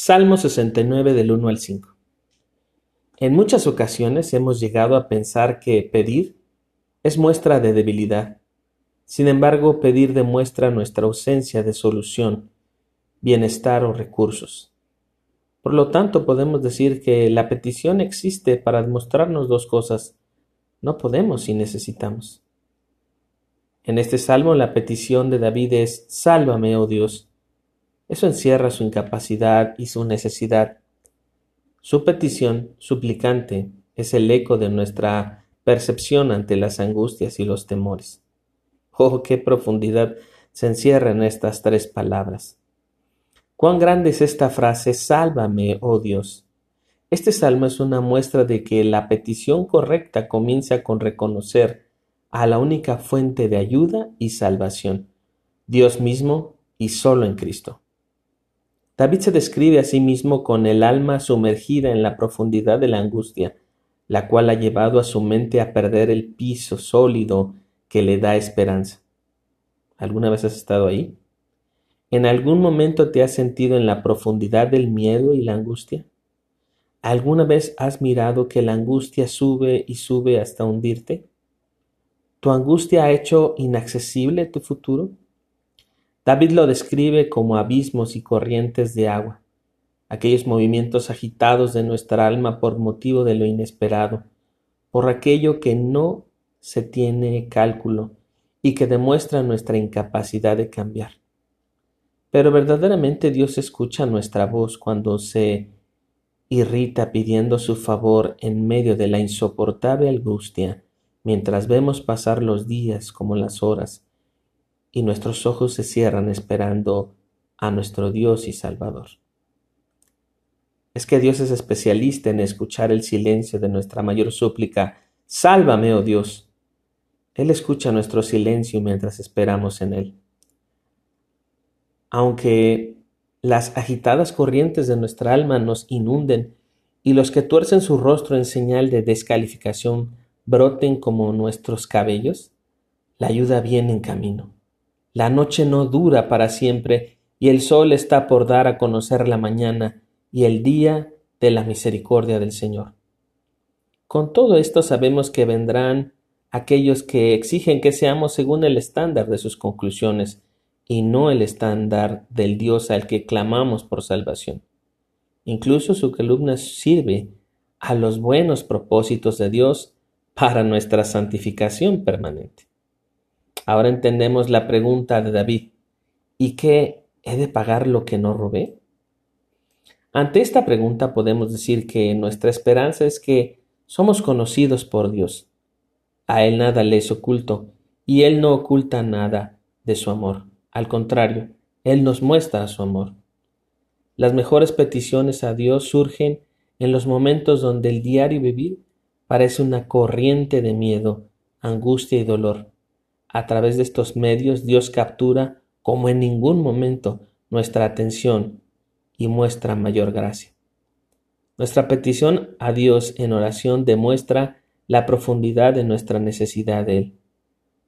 Salmo 69 del 1 al 5. En muchas ocasiones hemos llegado a pensar que pedir es muestra de debilidad. Sin embargo, pedir demuestra nuestra ausencia de solución, bienestar o recursos. Por lo tanto, podemos decir que la petición existe para demostrarnos dos cosas. No podemos si necesitamos. En este salmo la petición de David es Sálvame, oh Dios. Eso encierra su incapacidad y su necesidad. Su petición suplicante es el eco de nuestra percepción ante las angustias y los temores. Oh, qué profundidad se encierra en estas tres palabras. Cuán grande es esta frase, sálvame, oh Dios. Este salmo es una muestra de que la petición correcta comienza con reconocer a la única fuente de ayuda y salvación, Dios mismo y solo en Cristo. David se describe a sí mismo con el alma sumergida en la profundidad de la angustia, la cual ha llevado a su mente a perder el piso sólido que le da esperanza. ¿Alguna vez has estado ahí? ¿En algún momento te has sentido en la profundidad del miedo y la angustia? ¿Alguna vez has mirado que la angustia sube y sube hasta hundirte? ¿Tu angustia ha hecho inaccesible tu futuro? David lo describe como abismos y corrientes de agua, aquellos movimientos agitados de nuestra alma por motivo de lo inesperado, por aquello que no se tiene cálculo y que demuestra nuestra incapacidad de cambiar. Pero verdaderamente Dios escucha nuestra voz cuando se irrita pidiendo su favor en medio de la insoportable angustia, mientras vemos pasar los días como las horas, y nuestros ojos se cierran esperando a nuestro Dios y Salvador. Es que Dios es especialista en escuchar el silencio de nuestra mayor súplica. Sálvame, oh Dios. Él escucha nuestro silencio mientras esperamos en Él. Aunque las agitadas corrientes de nuestra alma nos inunden y los que tuercen su rostro en señal de descalificación broten como nuestros cabellos, la ayuda viene en camino. La noche no dura para siempre, y el sol está por dar a conocer la mañana y el día de la misericordia del Señor. Con todo esto sabemos que vendrán aquellos que exigen que seamos según el estándar de sus conclusiones y no el estándar del Dios al que clamamos por salvación. Incluso su columna sirve a los buenos propósitos de Dios para nuestra santificación permanente. Ahora entendemos la pregunta de David. ¿Y qué he de pagar lo que no robé? Ante esta pregunta podemos decir que nuestra esperanza es que somos conocidos por Dios. A Él nada le es oculto y Él no oculta nada de su amor. Al contrario, Él nos muestra su amor. Las mejores peticiones a Dios surgen en los momentos donde el diario vivir parece una corriente de miedo, angustia y dolor. A través de estos medios Dios captura como en ningún momento nuestra atención y muestra mayor gracia. Nuestra petición a Dios en oración demuestra la profundidad de nuestra necesidad de Él.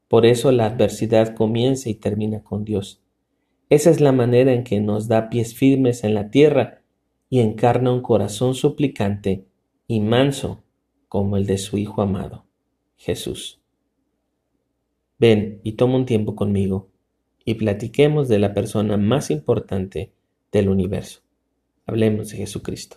Por eso la adversidad comienza y termina con Dios. Esa es la manera en que nos da pies firmes en la tierra y encarna un corazón suplicante y manso como el de su Hijo amado, Jesús. Ven y toma un tiempo conmigo y platiquemos de la persona más importante del universo. Hablemos de Jesucristo.